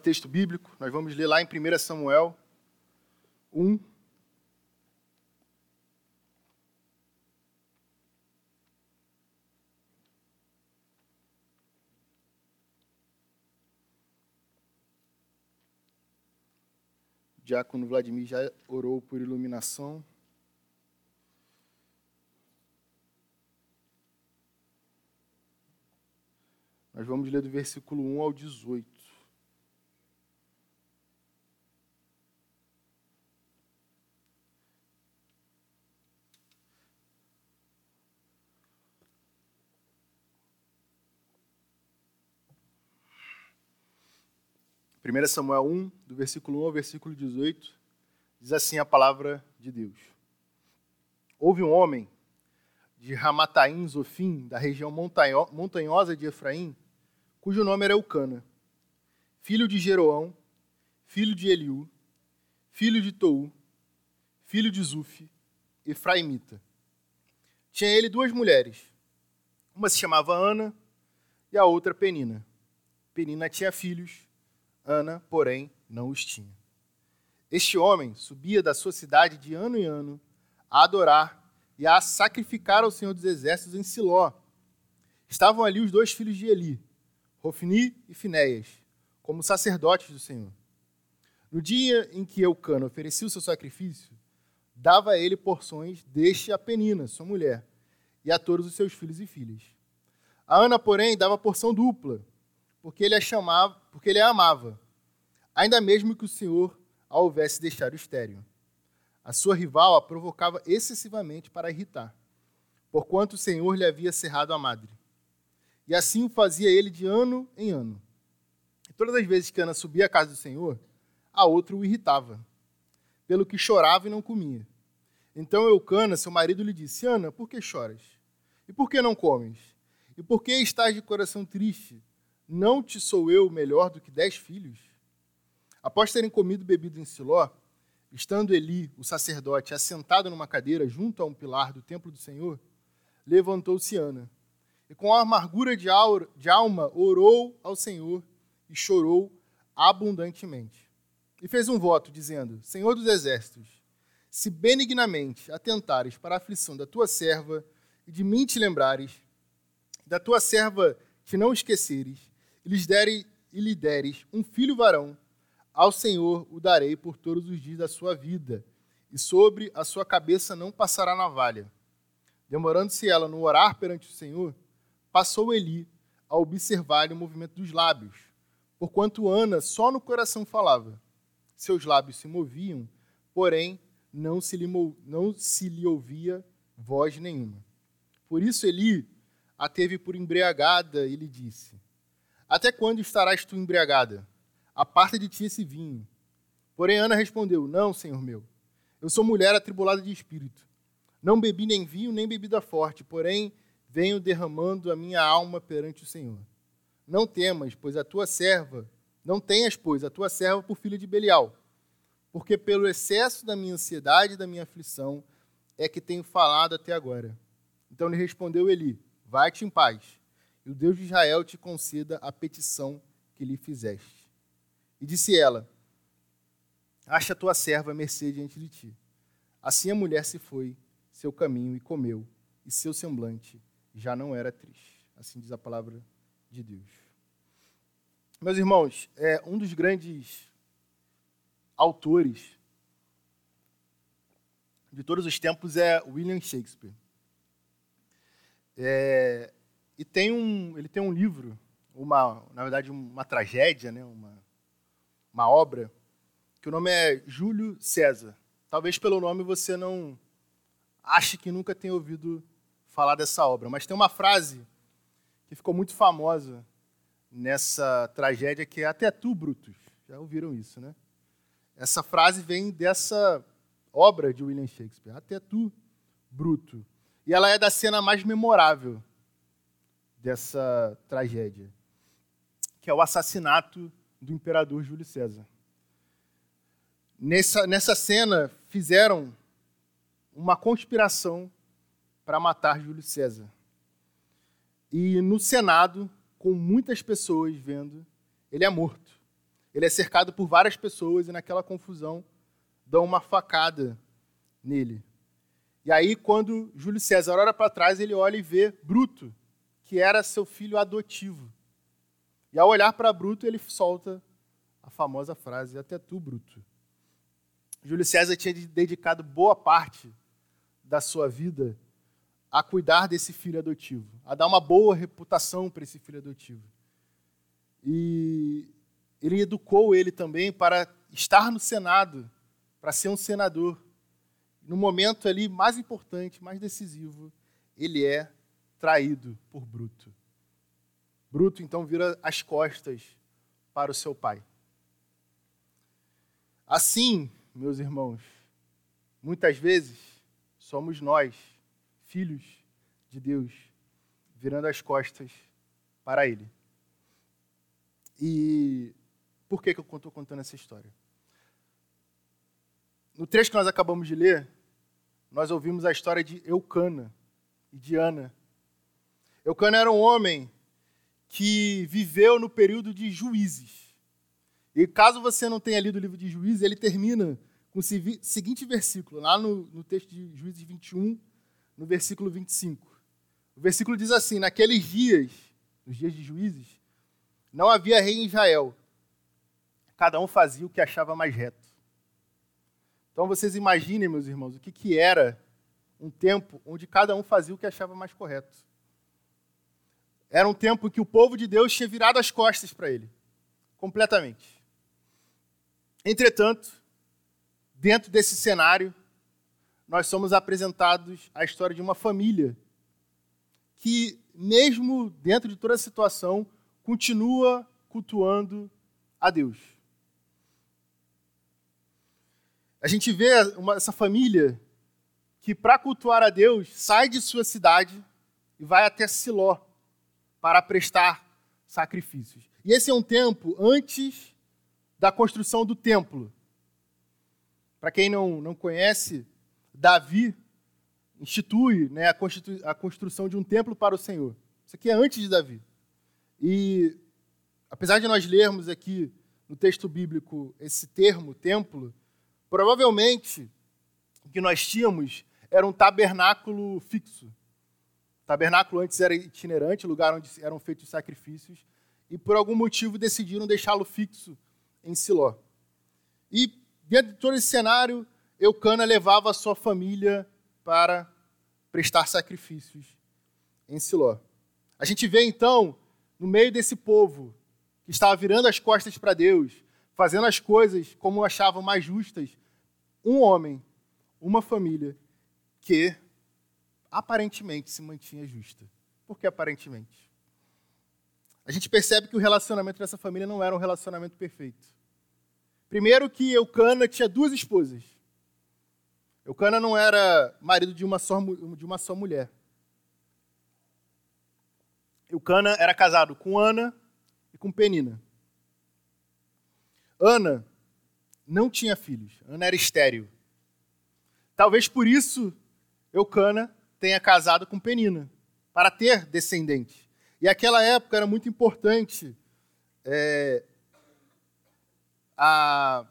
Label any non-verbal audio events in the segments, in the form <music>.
texto bíblico, nós vamos ler lá em 1 Samuel 1. O diácono Vladimir já orou por iluminação. Nós vamos ler do versículo 1 ao 18. Primeira Samuel 1, do versículo 1 ao versículo 18, diz assim a palavra de Deus. Houve um homem de Ramataim Zofim, da região montanhosa de Efraim, cujo nome era Eucana, filho de Jeroão, filho de Eliú, filho de Tou, filho de Zufi, Efraimita. Tinha ele duas mulheres. Uma se chamava Ana e a outra Penina. Penina tinha filhos, Ana, porém, não os tinha. Este homem subia da sua cidade de ano em ano a adorar e a sacrificar ao Senhor dos Exércitos em Siló. Estavam ali os dois filhos de Eli, Rofni e Finéias, como sacerdotes do Senhor. No dia em que Eucano oferecia o seu sacrifício, dava a ele porções deste a Penina, sua mulher, e a todos os seus filhos e filhas. A Ana, porém, dava porção dupla, porque ele a chamava, porque ele a amava, ainda mesmo que o Senhor a houvesse deixado estéril. A sua rival a provocava excessivamente para irritar, porquanto o Senhor lhe havia cerrado a madre. E assim o fazia ele de ano em ano. E todas as vezes que Ana subia à casa do Senhor, a outra o irritava, pelo que chorava e não comia. Então Eucana, seu marido, lhe disse: Ana, por que choras? E por que não comes? E por que estás de coração triste? Não te sou eu melhor do que dez filhos? Após terem comido e bebido em Siló, Estando Eli, o sacerdote, assentado numa cadeira junto a um pilar do templo do Senhor, levantou-se Ana. E com amargura de, alma orou ao Senhor e chorou abundantemente. E fez um voto, dizendo: Senhor dos exércitos, se benignamente atentares para a aflição da tua serva e de mim te lembrares, da tua serva te não esqueceres, lhes deres, e lhe deres um filho varão, ao Senhor o darei por todos os dias da sua vida, e sobre a sua cabeça não passará navalha. Demorando-se ela no orar perante o Senhor, passou Eli a observar o movimento dos lábios, porquanto Ana só no coração falava. Seus lábios se moviam, porém não se lhe, não se lhe ouvia voz nenhuma. Por isso Eli a teve por embriagada e lhe disse: Até quando estarás tu embriagada? aparta de ti esse vinho. Porém, Ana respondeu: Não, senhor meu. Eu sou mulher atribulada de espírito. Não bebi nem vinho, nem bebida forte, porém venho derramando a minha alma perante o Senhor. Não temas, pois a tua serva, não tenhas, pois, a tua serva por filha de Belial, porque pelo excesso da minha ansiedade e da minha aflição é que tenho falado até agora. Então lhe respondeu Eli: Vai-te em paz, e o Deus de Israel te conceda a petição que lhe fizeste. E disse ela: Acha tua serva mercê diante de ti. Assim a mulher se foi seu caminho e comeu, e seu semblante já não era triste. Assim diz a palavra de Deus. Meus irmãos, é, um dos grandes autores de todos os tempos é William Shakespeare. É, e tem um, ele tem um livro, uma, na verdade, uma tragédia, né, uma, uma obra, que o nome é Júlio César. Talvez pelo nome você não ache que nunca tenha ouvido falar dessa obra, mas tem uma frase que ficou muito famosa nessa tragédia que é até tu, Brutus. Já ouviram isso, né? Essa frase vem dessa obra de William Shakespeare, até tu, Bruto. E ela é da cena mais memorável dessa tragédia, que é o assassinato do imperador Júlio César. Nessa, nessa cena, fizeram uma conspiração para matar Júlio César. E no Senado, com muitas pessoas vendo, ele é morto. ele é cercado por várias pessoas e naquela confusão dão uma facada nele. E aí, quando Júlio César olha para trás, ele olha e vê Bruto, que era seu filho adotivo. E ao olhar para Bruto, ele solta a famosa frase: Até tu, Bruto. Júlio César tinha dedicado boa parte da sua vida a cuidar desse filho adotivo, a dar uma boa reputação para esse filho adotivo. E ele educou ele também para estar no Senado, para ser um senador. No momento ali mais importante, mais decisivo, ele é traído por Bruto. Bruto então vira as costas para o seu pai. Assim, meus irmãos, muitas vezes somos nós, filhos de Deus, virando as costas para Ele. E por que, que eu estou contando essa história? No trecho que nós acabamos de ler, nós ouvimos a história de Eucana e de Ana. Eucana era um homem que viveu no período de juízes. E caso você não tenha lido o livro de Juízes, ele termina com o seguinte versículo, lá no, no texto de Juízes 21, no versículo 25. O versículo diz assim: Naqueles dias, nos dias de Juízes, não havia rei em Israel. Cada um fazia o que achava mais reto. Então vocês imaginem, meus irmãos, o que, que era um tempo onde cada um fazia o que achava mais correto. Era um tempo que o povo de Deus tinha virado as costas para ele, completamente. Entretanto, dentro desse cenário, nós somos apresentados a história de uma família que, mesmo dentro de toda a situação, continua cultuando a Deus. A gente vê uma, essa família que, para cultuar a Deus, sai de sua cidade e vai até Siló para prestar sacrifícios. E esse é um tempo antes da construção do templo. Para quem não, não conhece, Davi institui né, a, a construção de um templo para o Senhor. Isso aqui é antes de Davi. E apesar de nós lermos aqui no texto bíblico esse termo, templo, provavelmente o que nós tínhamos era um tabernáculo fixo. Tabernáculo antes era itinerante, lugar onde eram feitos sacrifícios, e por algum motivo decidiram deixá-lo fixo em Siló. E dentro de todo esse cenário, Eucana levava a sua família para prestar sacrifícios em Siló. A gente vê então, no meio desse povo que estava virando as costas para Deus, fazendo as coisas como achavam mais justas, um homem, uma família que aparentemente se mantinha justa. Por que aparentemente? A gente percebe que o relacionamento dessa família não era um relacionamento perfeito. Primeiro que Eucana tinha duas esposas. Eucana não era marido de uma só, de uma só mulher. Eucana era casado com Ana e com Penina. Ana não tinha filhos. Ana era estéril. Talvez por isso Eucana tenha casado com Penina, para ter descendentes. E aquela época era muito importante é, a,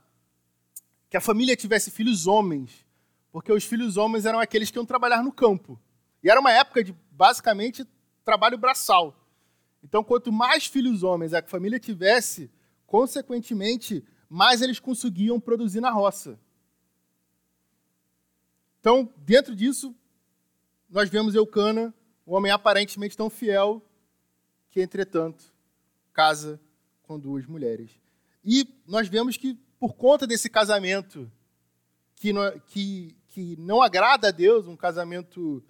que a família tivesse filhos homens, porque os filhos homens eram aqueles que iam trabalhar no campo. E era uma época de, basicamente, trabalho braçal. Então, quanto mais filhos homens a família tivesse, consequentemente, mais eles conseguiam produzir na roça. Então, dentro disso, nós vemos Eucana, um homem aparentemente tão fiel, que, entretanto, casa com duas mulheres. E nós vemos que, por conta desse casamento que não, que, que não agrada a Deus, um casamento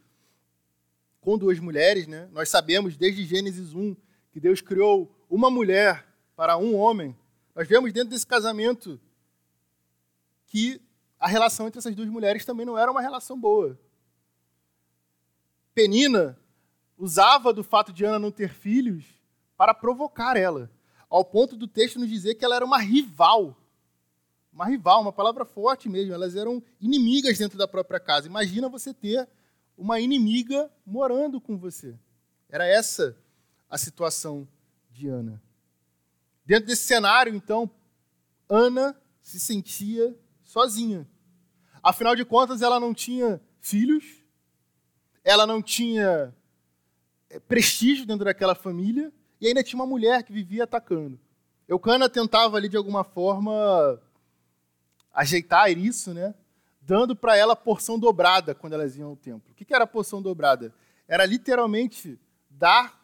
com duas mulheres, né? nós sabemos desde Gênesis 1 que Deus criou uma mulher para um homem. Nós vemos dentro desse casamento que a relação entre essas duas mulheres também não era uma relação boa. Penina usava do fato de Ana não ter filhos para provocar ela ao ponto do texto nos dizer que ela era uma rival. Uma rival, uma palavra forte mesmo. Elas eram inimigas dentro da própria casa. Imagina você ter uma inimiga morando com você. Era essa a situação de Ana. Dentro desse cenário, então, Ana se sentia sozinha. Afinal de contas, ela não tinha filhos, ela não tinha é, prestígio dentro daquela família e ainda tinha uma mulher que vivia atacando. Eucana tentava ali de alguma forma ajeitar isso, né? Dando para ela porção dobrada quando elas iam ao templo. O que era porção dobrada? Era literalmente dar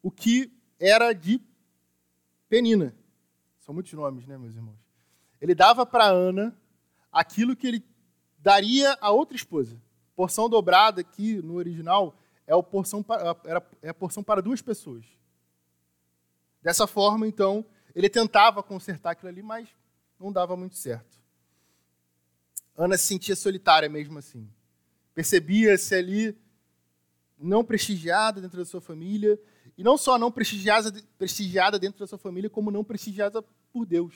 o que era de Penina. São muitos nomes, né, meus irmãos? Ele dava para Ana aquilo que ele daria a outra esposa. Porção dobrada aqui no original é a porção para, é a porção para duas pessoas. Dessa forma, então, ele tentava consertar aquilo ali, mas não dava muito certo. Ana se sentia solitária mesmo assim. Percebia-se ali não prestigiada dentro da sua família, e não só não prestigiada, prestigiada dentro da sua família, como não prestigiada por Deus.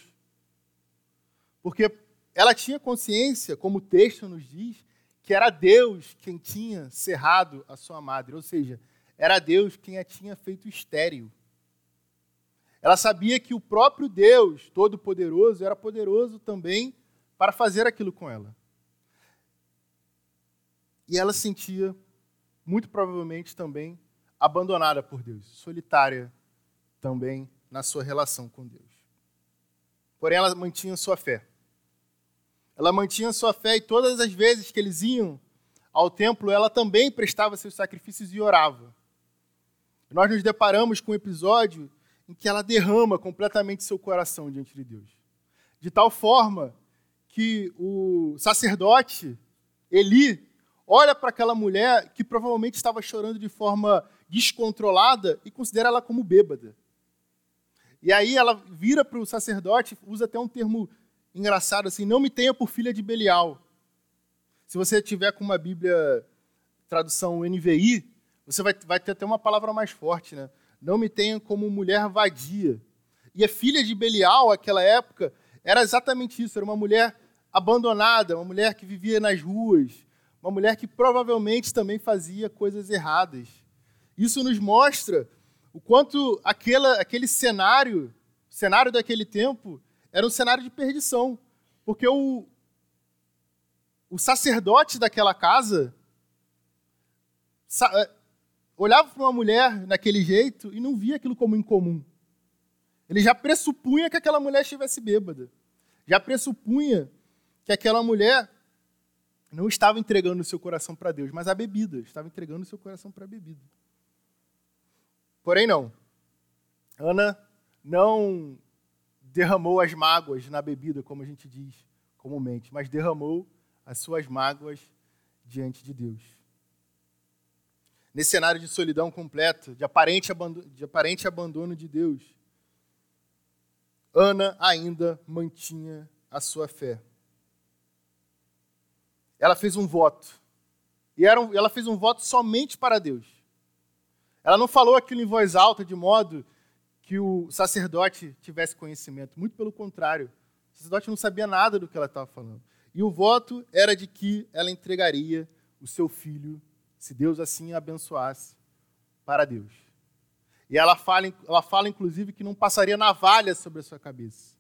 Porque ela tinha consciência, como o texto nos diz, que era Deus quem tinha cerrado a sua madre, ou seja, era Deus quem a tinha feito estéril. Ela sabia que o próprio Deus Todo-Poderoso era poderoso também para fazer aquilo com ela. E ela sentia, muito provavelmente também, abandonada por Deus, solitária também na sua relação com Deus. Porém, ela mantinha sua fé. Ela mantinha sua fé e todas as vezes que eles iam ao templo, ela também prestava seus sacrifícios e orava. Nós nos deparamos com um episódio em que ela derrama completamente seu coração diante de Deus. De tal forma que o sacerdote, Eli, olha para aquela mulher que provavelmente estava chorando de forma descontrolada e considera ela como bêbada. E aí ela vira para o sacerdote, usa até um termo engraçado assim: não me tenha por filha de Belial. Se você tiver com uma Bíblia tradução NVI, você vai, vai ter até uma palavra mais forte, né? Não me tenha como mulher vadia. E a filha de Belial, naquela época, era exatamente isso: era uma mulher abandonada, uma mulher que vivia nas ruas, uma mulher que provavelmente também fazia coisas erradas. Isso nos mostra o quanto aquela, aquele cenário, cenário daquele tempo, era um cenário de perdição. Porque o, o sacerdote daquela casa eh, olhava para uma mulher naquele jeito e não via aquilo como incomum. Ele já pressupunha que aquela mulher estivesse bêbada. Já pressupunha que aquela mulher não estava entregando o seu coração para Deus, mas a bebida, estava entregando o seu coração para a bebida. Porém, não. Ana não derramou as mágoas na bebida, como a gente diz comumente, mas derramou as suas mágoas diante de Deus. Nesse cenário de solidão completa, de aparente abandono de, aparente abandono de Deus, Ana ainda mantinha a sua fé. Ela fez um voto. E era um, ela fez um voto somente para Deus. Ela não falou aquilo em voz alta, de modo que o sacerdote tivesse conhecimento. Muito pelo contrário. O sacerdote não sabia nada do que ela estava falando. E o voto era de que ela entregaria o seu filho, se Deus assim a abençoasse, para Deus. E ela fala, ela fala, inclusive, que não passaria navalha sobre a sua cabeça.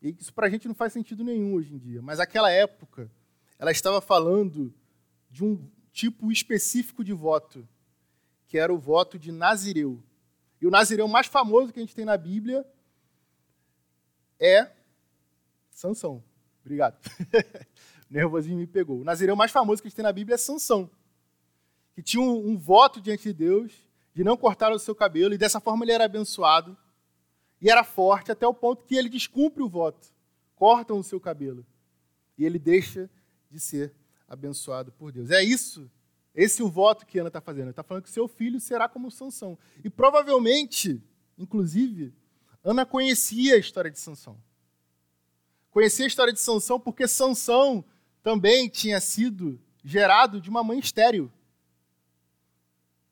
E isso para a gente não faz sentido nenhum hoje em dia. Mas naquela época, ela estava falando de um tipo específico de voto, que era o voto de Nazireu. E o Nazireu mais famoso que a gente tem na Bíblia é Sansão. Obrigado. <laughs> o nervosinho me pegou. O Nazireu mais famoso que a gente tem na Bíblia é Sansão, que tinha um, um voto diante de Deus de não cortar o seu cabelo, e dessa forma ele era abençoado, e era forte até o ponto que ele descumpre o voto, cortam o seu cabelo, e ele deixa de ser abençoado por Deus. É isso esse é o voto que Ana está fazendo. está falando que seu filho será como Sansão. E provavelmente, inclusive, Ana conhecia a história de Sansão. Conhecia a história de Sansão porque Sansão também tinha sido gerado de uma mãe estéril.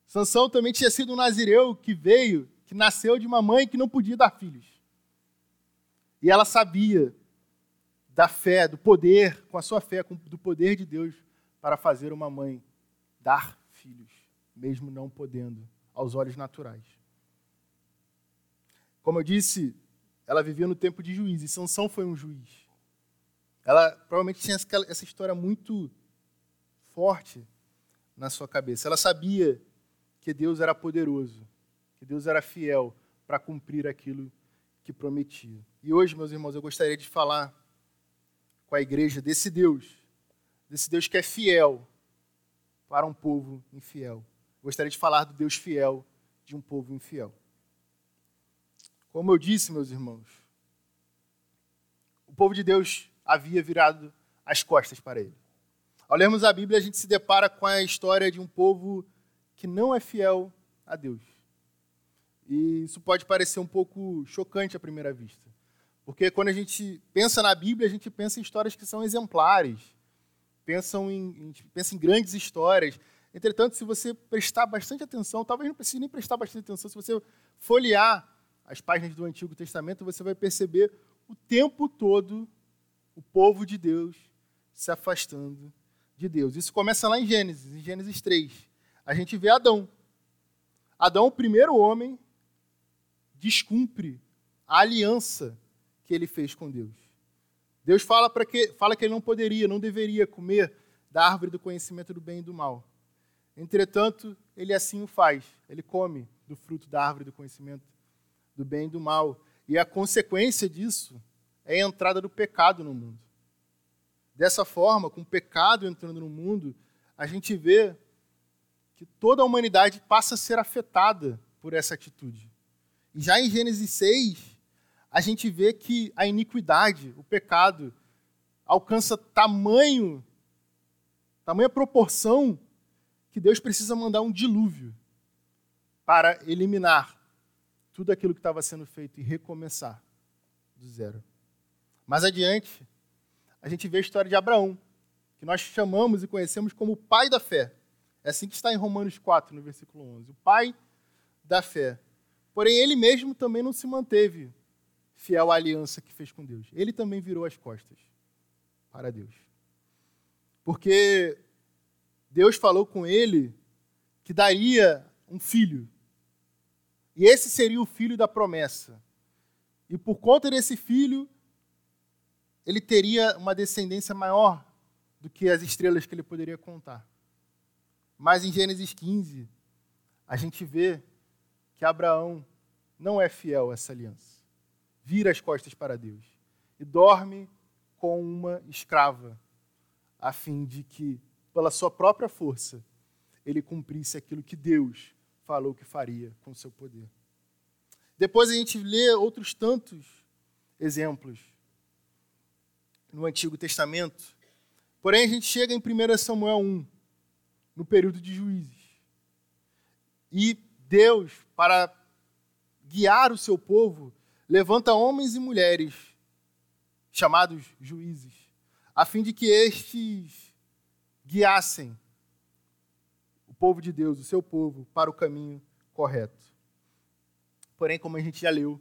Sansão também tinha sido um nazireu que veio, que nasceu de uma mãe que não podia dar filhos. E ela sabia da fé, do poder, com a sua fé, do poder de Deus para fazer uma mãe dar filhos, mesmo não podendo, aos olhos naturais. Como eu disse, ela vivia no tempo de juiz, e Sansão foi um juiz. Ela provavelmente tinha essa história muito forte na sua cabeça. Ela sabia que Deus era poderoso, que Deus era fiel para cumprir aquilo que prometia. E hoje, meus irmãos, eu gostaria de falar com a igreja desse Deus, desse Deus que é fiel para um povo infiel. Gostaria de falar do Deus fiel de um povo infiel. Como eu disse, meus irmãos, o povo de Deus havia virado as costas para ele. Ao lermos a Bíblia, a gente se depara com a história de um povo que não é fiel a Deus. E isso pode parecer um pouco chocante à primeira vista. Porque quando a gente pensa na Bíblia, a gente pensa em histórias que são exemplares, pensam em, pensa em grandes histórias. Entretanto, se você prestar bastante atenção, talvez não precise nem prestar bastante atenção, se você folhear as páginas do Antigo Testamento, você vai perceber o tempo todo o povo de Deus se afastando de Deus. Isso começa lá em Gênesis, em Gênesis 3. A gente vê Adão. Adão, o primeiro homem, descumpre a aliança que ele fez com Deus. Deus fala, para que, fala que ele não poderia, não deveria comer da árvore do conhecimento do bem e do mal. Entretanto, ele assim o faz. Ele come do fruto da árvore do conhecimento do bem e do mal. E a consequência disso é a entrada do pecado no mundo. Dessa forma, com o pecado entrando no mundo, a gente vê que toda a humanidade passa a ser afetada por essa atitude. E já em Gênesis 6, a gente vê que a iniquidade, o pecado, alcança tamanho, tamanha proporção, que Deus precisa mandar um dilúvio para eliminar tudo aquilo que estava sendo feito e recomeçar do zero. Mais adiante, a gente vê a história de Abraão, que nós chamamos e conhecemos como o pai da fé. É assim que está em Romanos 4, no versículo 11. O pai da fé. Porém, ele mesmo também não se manteve fiel à aliança que fez com Deus. Ele também virou as costas para Deus. Porque Deus falou com ele que daria um filho e esse seria o filho da promessa. E por conta desse filho, ele teria uma descendência maior do que as estrelas que ele poderia contar. Mas em Gênesis 15, a gente vê que Abraão não é fiel a essa aliança. Vira as costas para Deus e dorme com uma escrava, a fim de que, pela sua própria força, ele cumprisse aquilo que Deus falou que faria com seu poder. Depois a gente lê outros tantos exemplos no Antigo Testamento. Porém, a gente chega em 1 Samuel 1, no período de juízes. E Deus, para guiar o seu povo, levanta homens e mulheres, chamados juízes, a fim de que estes guiassem povo de Deus, o seu povo, para o caminho correto. Porém, como a gente já leu,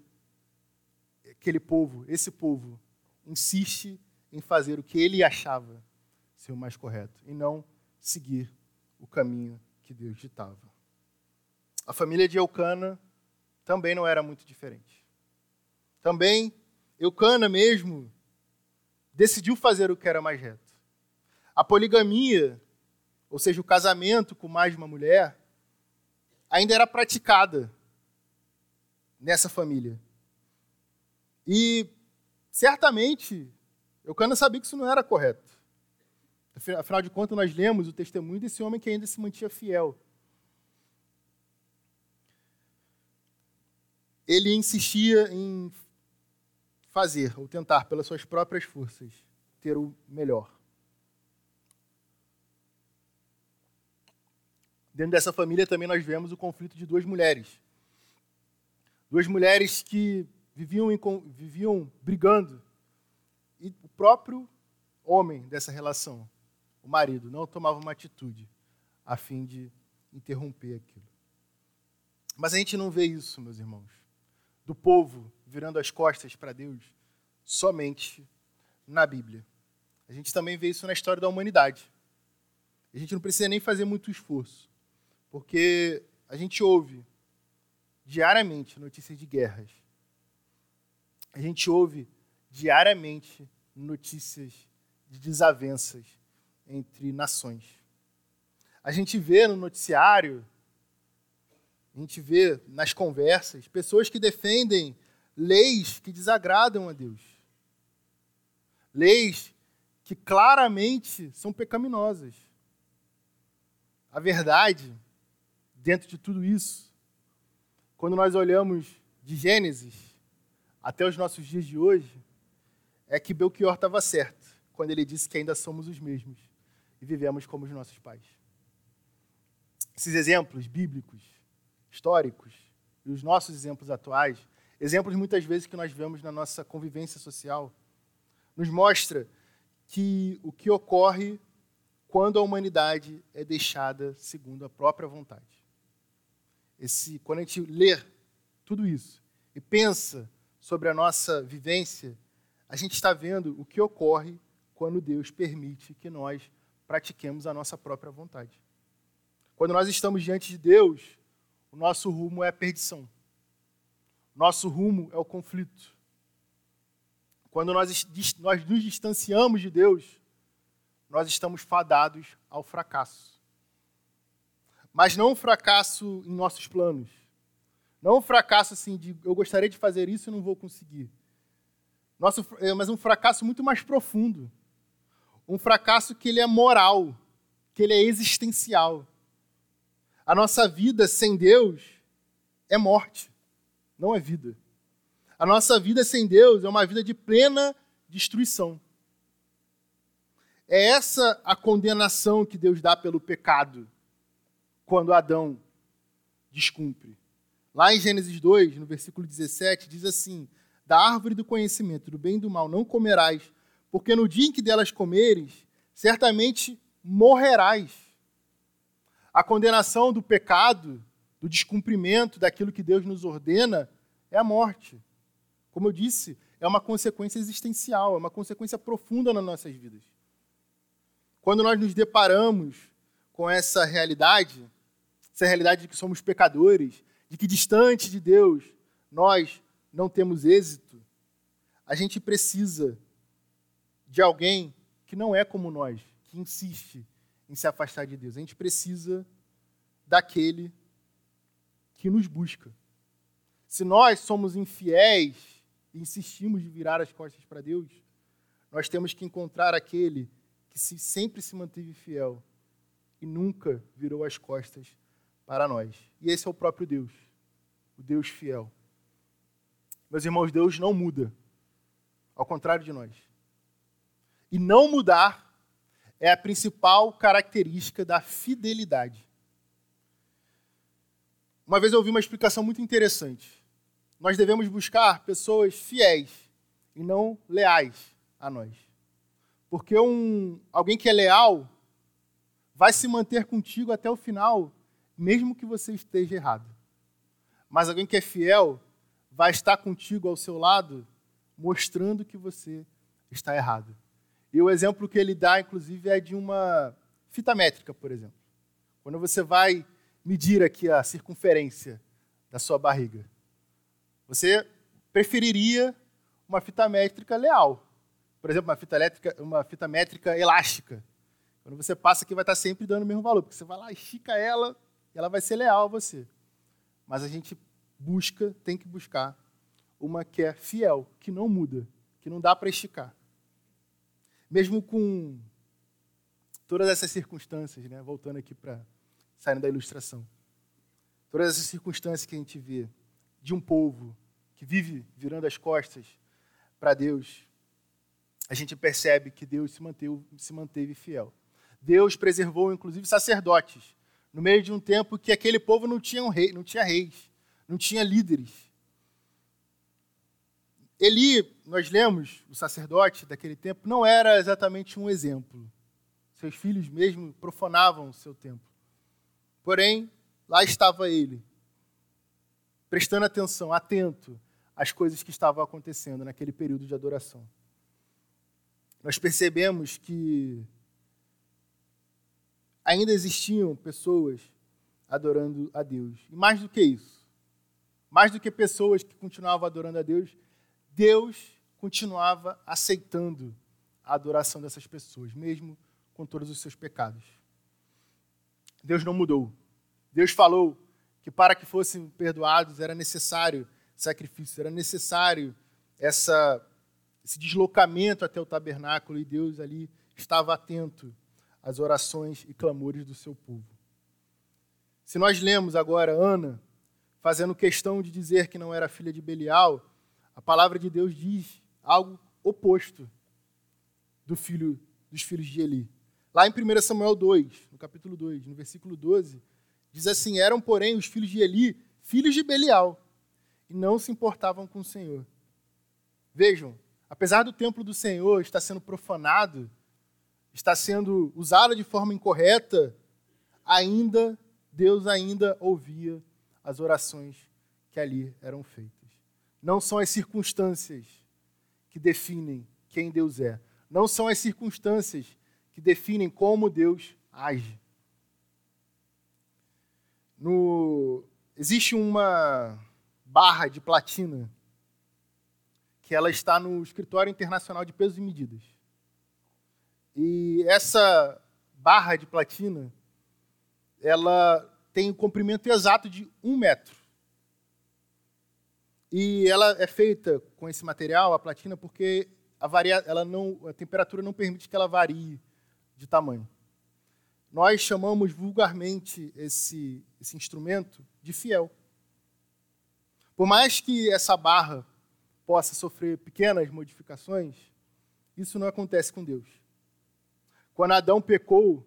aquele povo, esse povo, insiste em fazer o que ele achava ser o mais correto e não seguir o caminho que Deus ditava. A família de Eucana também não era muito diferente. Também Eucana mesmo decidiu fazer o que era mais reto. A poligamia ou seja, o casamento com mais de uma mulher, ainda era praticada nessa família. E certamente Eucana sabia que isso não era correto. Afinal de contas, nós lemos o testemunho desse homem que ainda se mantinha fiel. Ele insistia em fazer, ou tentar, pelas suas próprias forças, ter o melhor. Dentro dessa família também nós vemos o conflito de duas mulheres. Duas mulheres que viviam, em, viviam brigando. E o próprio homem dessa relação, o marido, não tomava uma atitude a fim de interromper aquilo. Mas a gente não vê isso, meus irmãos, do povo virando as costas para Deus somente na Bíblia. A gente também vê isso na história da humanidade. A gente não precisa nem fazer muito esforço porque a gente ouve diariamente notícias de guerras. a gente ouve diariamente notícias de desavenças entre nações. A gente vê no noticiário, a gente vê nas conversas, pessoas que defendem leis que desagradam a Deus. Leis que claramente são pecaminosas. A verdade, dentro de tudo isso, quando nós olhamos de Gênesis até os nossos dias de hoje, é que Belchior estava certo quando ele disse que ainda somos os mesmos e vivemos como os nossos pais. Esses exemplos bíblicos, históricos, e os nossos exemplos atuais, exemplos muitas vezes que nós vemos na nossa convivência social, nos mostra que o que ocorre quando a humanidade é deixada segundo a própria vontade. Esse, quando a gente lê tudo isso e pensa sobre a nossa vivência, a gente está vendo o que ocorre quando Deus permite que nós pratiquemos a nossa própria vontade. Quando nós estamos diante de Deus, o nosso rumo é a perdição. Nosso rumo é o conflito. Quando nós, nós nos distanciamos de Deus, nós estamos fadados ao fracasso. Mas não um fracasso em nossos planos. Não um fracasso assim de eu gostaria de fazer isso e não vou conseguir. Nosso, é, mas um fracasso muito mais profundo. Um fracasso que ele é moral, que ele é existencial. A nossa vida sem Deus é morte, não é vida. A nossa vida sem Deus é uma vida de plena destruição. É essa a condenação que Deus dá pelo pecado quando Adão descumpre. Lá em Gênesis 2, no versículo 17, diz assim: da árvore do conhecimento do bem e do mal não comerás, porque no dia em que delas comeres, certamente morrerás. A condenação do pecado, do descumprimento daquilo que Deus nos ordena, é a morte. Como eu disse, é uma consequência existencial, é uma consequência profunda nas nossas vidas. Quando nós nos deparamos com essa realidade, essa realidade de que somos pecadores, de que distante de Deus nós não temos êxito, a gente precisa de alguém que não é como nós, que insiste em se afastar de Deus. A gente precisa daquele que nos busca. Se nós somos infiéis e insistimos de virar as costas para Deus, nós temos que encontrar aquele que se, sempre se manteve fiel e nunca virou as costas para nós. E esse é o próprio Deus, o Deus fiel. Meus irmãos, Deus não muda, ao contrário de nós. E não mudar é a principal característica da fidelidade. Uma vez eu ouvi uma explicação muito interessante. Nós devemos buscar pessoas fiéis e não leais a nós. Porque um, alguém que é leal vai se manter contigo até o final, mesmo que você esteja errado. Mas alguém que é fiel vai estar contigo ao seu lado, mostrando que você está errado. E o exemplo que ele dá, inclusive, é de uma fita métrica, por exemplo. Quando você vai medir aqui a circunferência da sua barriga, você preferiria uma fita métrica leal. Por exemplo, uma fita, elétrica, uma fita métrica elástica. Quando você passa aqui, vai estar sempre dando o mesmo valor, porque você vai lá, estica ela e ela vai ser leal a você. Mas a gente busca, tem que buscar uma que é fiel, que não muda, que não dá para esticar. Mesmo com todas essas circunstâncias, né? voltando aqui para saindo da ilustração. Todas essas circunstâncias que a gente vê de um povo que vive virando as costas para Deus, a gente percebe que Deus se manteve, se manteve fiel. Deus preservou, inclusive, sacerdotes, no meio de um tempo que aquele povo não tinha, um rei, não tinha reis não tinha líderes. Eli, nós lemos, o sacerdote daquele tempo, não era exatamente um exemplo. Seus filhos mesmo profanavam o seu templo. Porém, lá estava ele, prestando atenção, atento às coisas que estavam acontecendo naquele período de adoração. Nós percebemos que ainda existiam pessoas adorando a Deus. E mais do que isso, mais do que pessoas que continuavam adorando a Deus, Deus continuava aceitando a adoração dessas pessoas, mesmo com todos os seus pecados. Deus não mudou. Deus falou que para que fossem perdoados era necessário sacrifício, era necessário essa, esse deslocamento até o tabernáculo e Deus ali estava atento às orações e clamores do seu povo. Se nós lemos agora Ana fazendo questão de dizer que não era filha de Belial, a palavra de Deus diz algo oposto do filho dos filhos de Eli. Lá em 1 Samuel 2, no capítulo 2, no versículo 12, diz assim: Eram, porém, os filhos de Eli filhos de Belial, e não se importavam com o Senhor. Vejam, apesar do templo do Senhor estar sendo profanado, está sendo usado de forma incorreta, ainda Deus ainda ouvia as orações que ali eram feitas. Não são as circunstâncias que definem quem Deus é. Não são as circunstâncias que definem como Deus age. No... Existe uma barra de platina que ela está no Escritório Internacional de Pesos e Medidas. E essa barra de platina, ela tem o um comprimento exato de um metro. E ela é feita com esse material, a platina, porque a, varia, ela não, a temperatura não permite que ela varie de tamanho. Nós chamamos vulgarmente esse, esse instrumento de fiel. Por mais que essa barra possa sofrer pequenas modificações, isso não acontece com Deus. Quando Adão pecou,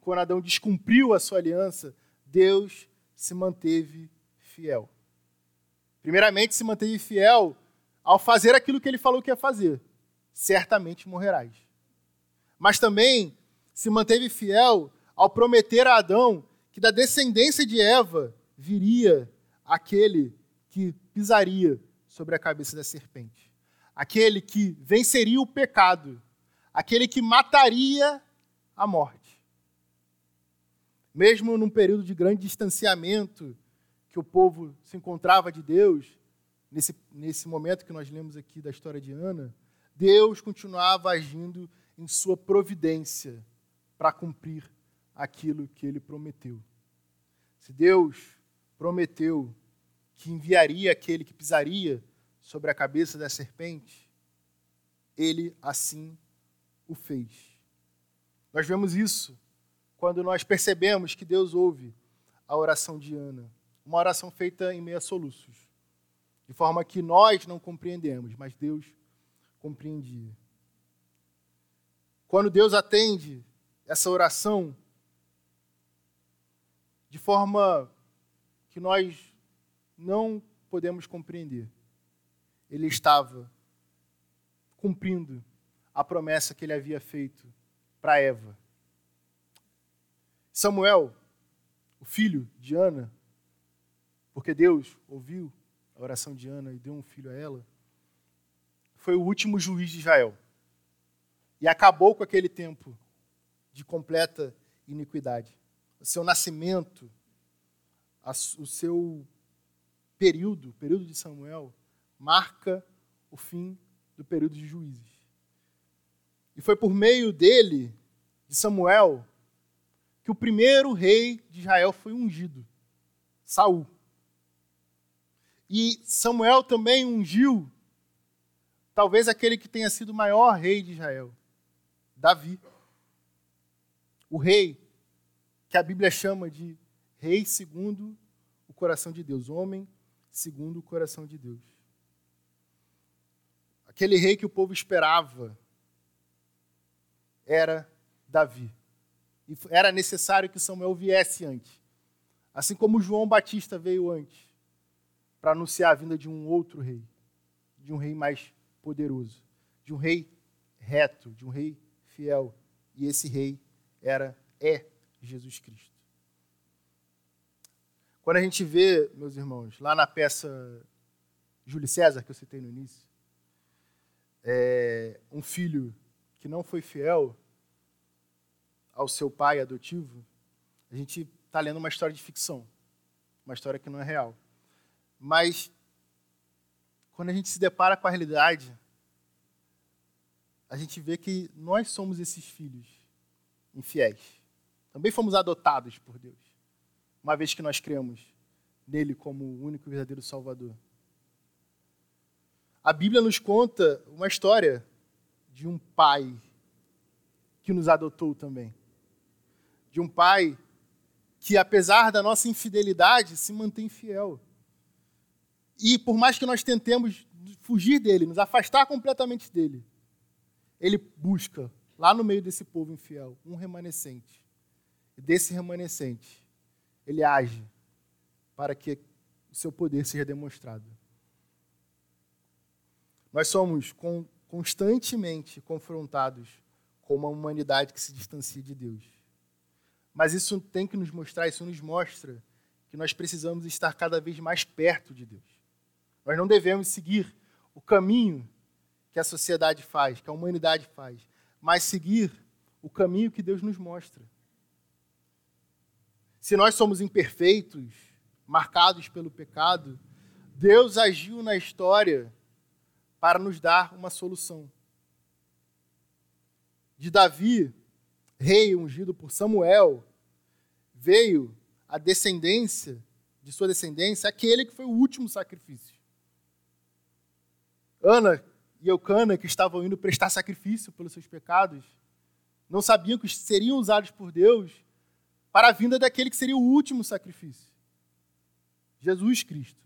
quando Adão descumpriu a sua aliança, Deus se manteve fiel. Primeiramente, se manteve fiel ao fazer aquilo que ele falou que ia fazer. Certamente morrerás. Mas também se manteve fiel ao prometer a Adão que da descendência de Eva viria aquele que pisaria sobre a cabeça da serpente. Aquele que venceria o pecado. Aquele que mataria a morte. Mesmo num período de grande distanciamento que o povo se encontrava de Deus, nesse, nesse momento que nós lemos aqui da história de Ana, Deus continuava agindo em sua providência para cumprir aquilo que ele prometeu. Se Deus prometeu que enviaria aquele que pisaria sobre a cabeça da serpente, ele assim o fez. Nós vemos isso quando nós percebemos que Deus ouve a oração de Ana, uma oração feita em meio a soluços, de forma que nós não compreendemos, mas Deus compreendia. Quando Deus atende essa oração de forma que nós não podemos compreender. Ele estava cumprindo a promessa que ele havia feito para Eva. Samuel, o filho de Ana, porque Deus ouviu a oração de Ana e deu um filho a ela, foi o último juiz de Israel. E acabou com aquele tempo de completa iniquidade. O seu nascimento, o seu período, o período de Samuel, marca o fim do período de juízes. E foi por meio dele, de Samuel, que o primeiro rei de Israel foi ungido, Saul. E Samuel também ungiu talvez aquele que tenha sido o maior rei de Israel, Davi. O rei que a Bíblia chama de rei segundo o coração de Deus, homem segundo o coração de Deus. Aquele rei que o povo esperava era Davi. E era necessário que Samuel viesse antes. Assim como João Batista veio antes, para anunciar a vinda de um outro rei, de um rei mais poderoso, de um rei reto, de um rei fiel. E esse rei era é Jesus Cristo. Quando a gente vê, meus irmãos, lá na peça Júlio César, que eu citei no início, é, um filho que não foi fiel ao seu pai adotivo, a gente está lendo uma história de ficção, uma história que não é real. Mas quando a gente se depara com a realidade, a gente vê que nós somos esses filhos infiéis. Também fomos adotados por Deus, uma vez que nós cremos nele como o único e verdadeiro Salvador. A Bíblia nos conta uma história de um pai que nos adotou também. De um pai que, apesar da nossa infidelidade, se mantém fiel. E por mais que nós tentemos fugir dele, nos afastar completamente dele, ele busca, lá no meio desse povo infiel, um remanescente. E desse remanescente, ele age para que o seu poder seja demonstrado. Nós somos constantemente confrontados com uma humanidade que se distancia de Deus. Mas isso tem que nos mostrar, isso nos mostra que nós precisamos estar cada vez mais perto de Deus. Nós não devemos seguir o caminho que a sociedade faz, que a humanidade faz, mas seguir o caminho que Deus nos mostra. Se nós somos imperfeitos, marcados pelo pecado, Deus agiu na história para nos dar uma solução. De Davi, rei ungido por Samuel, veio a descendência, de sua descendência, aquele que foi o último sacrifício. Ana e Eucana, que estavam indo prestar sacrifício pelos seus pecados, não sabiam que seriam usados por Deus para a vinda daquele que seria o último sacrifício. Jesus Cristo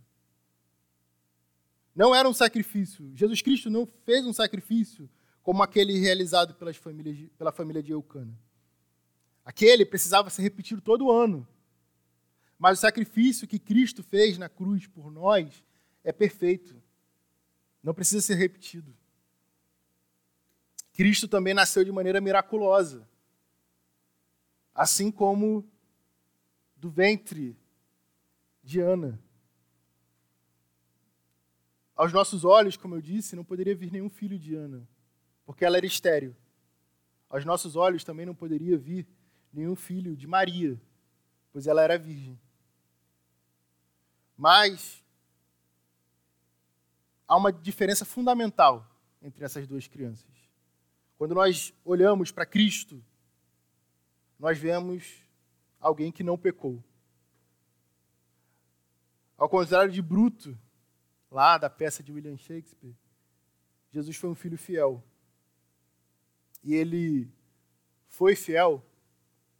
não era um sacrifício. Jesus Cristo não fez um sacrifício como aquele realizado pelas famílias, pela família de Eucana. Aquele precisava ser repetido todo ano. Mas o sacrifício que Cristo fez na cruz por nós é perfeito. Não precisa ser repetido. Cristo também nasceu de maneira miraculosa. Assim como do ventre de Ana. Aos nossos olhos, como eu disse, não poderia vir nenhum filho de Ana, porque ela era estéril. Aos nossos olhos também não poderia vir nenhum filho de Maria, pois ela era virgem. Mas há uma diferença fundamental entre essas duas crianças. Quando nós olhamos para Cristo, nós vemos alguém que não pecou. Ao contrário de Bruto, lá da peça de William Shakespeare, Jesus foi um filho fiel. E ele foi fiel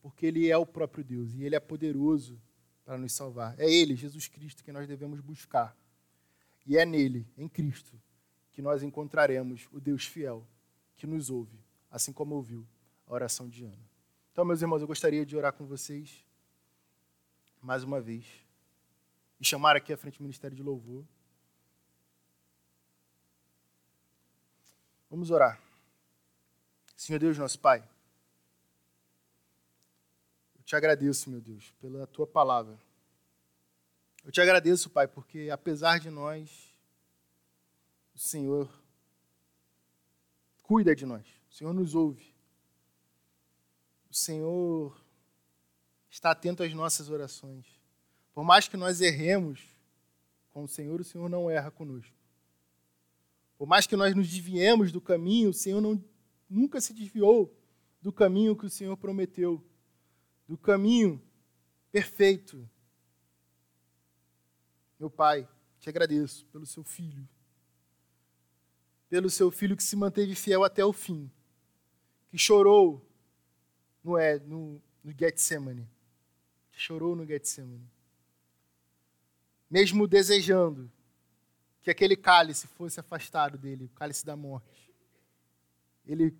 porque ele é o próprio Deus e ele é poderoso para nos salvar. É ele, Jesus Cristo, que nós devemos buscar. E é nele, em Cristo, que nós encontraremos o Deus fiel que nos ouve, assim como ouviu a oração de Ana. Então, meus irmãos, eu gostaria de orar com vocês mais uma vez e chamar aqui à frente o Ministério de Louvor. Vamos orar. Senhor Deus, nosso Pai, eu te agradeço, meu Deus, pela tua palavra. Eu te agradeço, Pai, porque apesar de nós, o Senhor cuida de nós, o Senhor nos ouve, o Senhor está atento às nossas orações. Por mais que nós erremos com o Senhor, o Senhor não erra conosco. Por mais que nós nos desviemos do caminho, o Senhor não, nunca se desviou do caminho que o Senhor prometeu, do caminho perfeito. Meu Pai, te agradeço pelo seu filho, pelo seu filho que se manteve fiel até o fim, que chorou no, no, no Getsemane, que chorou no Getsemane, mesmo desejando que aquele cálice fosse afastado dele, o cálice da morte. Ele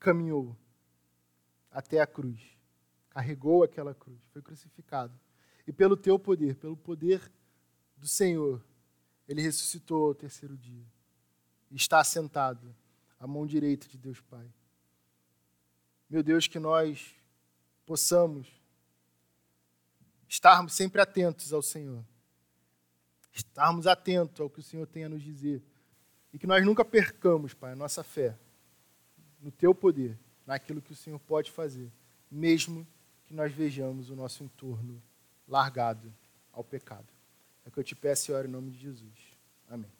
caminhou até a cruz, carregou aquela cruz, foi crucificado. E pelo teu poder, pelo poder do Senhor, ele ressuscitou ao terceiro dia. E está assentado à mão direita de Deus Pai. Meu Deus, que nós possamos estarmos sempre atentos ao Senhor estarmos atentos ao que o Senhor tem a nos dizer. E que nós nunca percamos, Pai, a nossa fé no Teu poder, naquilo que o Senhor pode fazer, mesmo que nós vejamos o nosso entorno largado ao pecado. É que eu te peço e oro em nome de Jesus. Amém.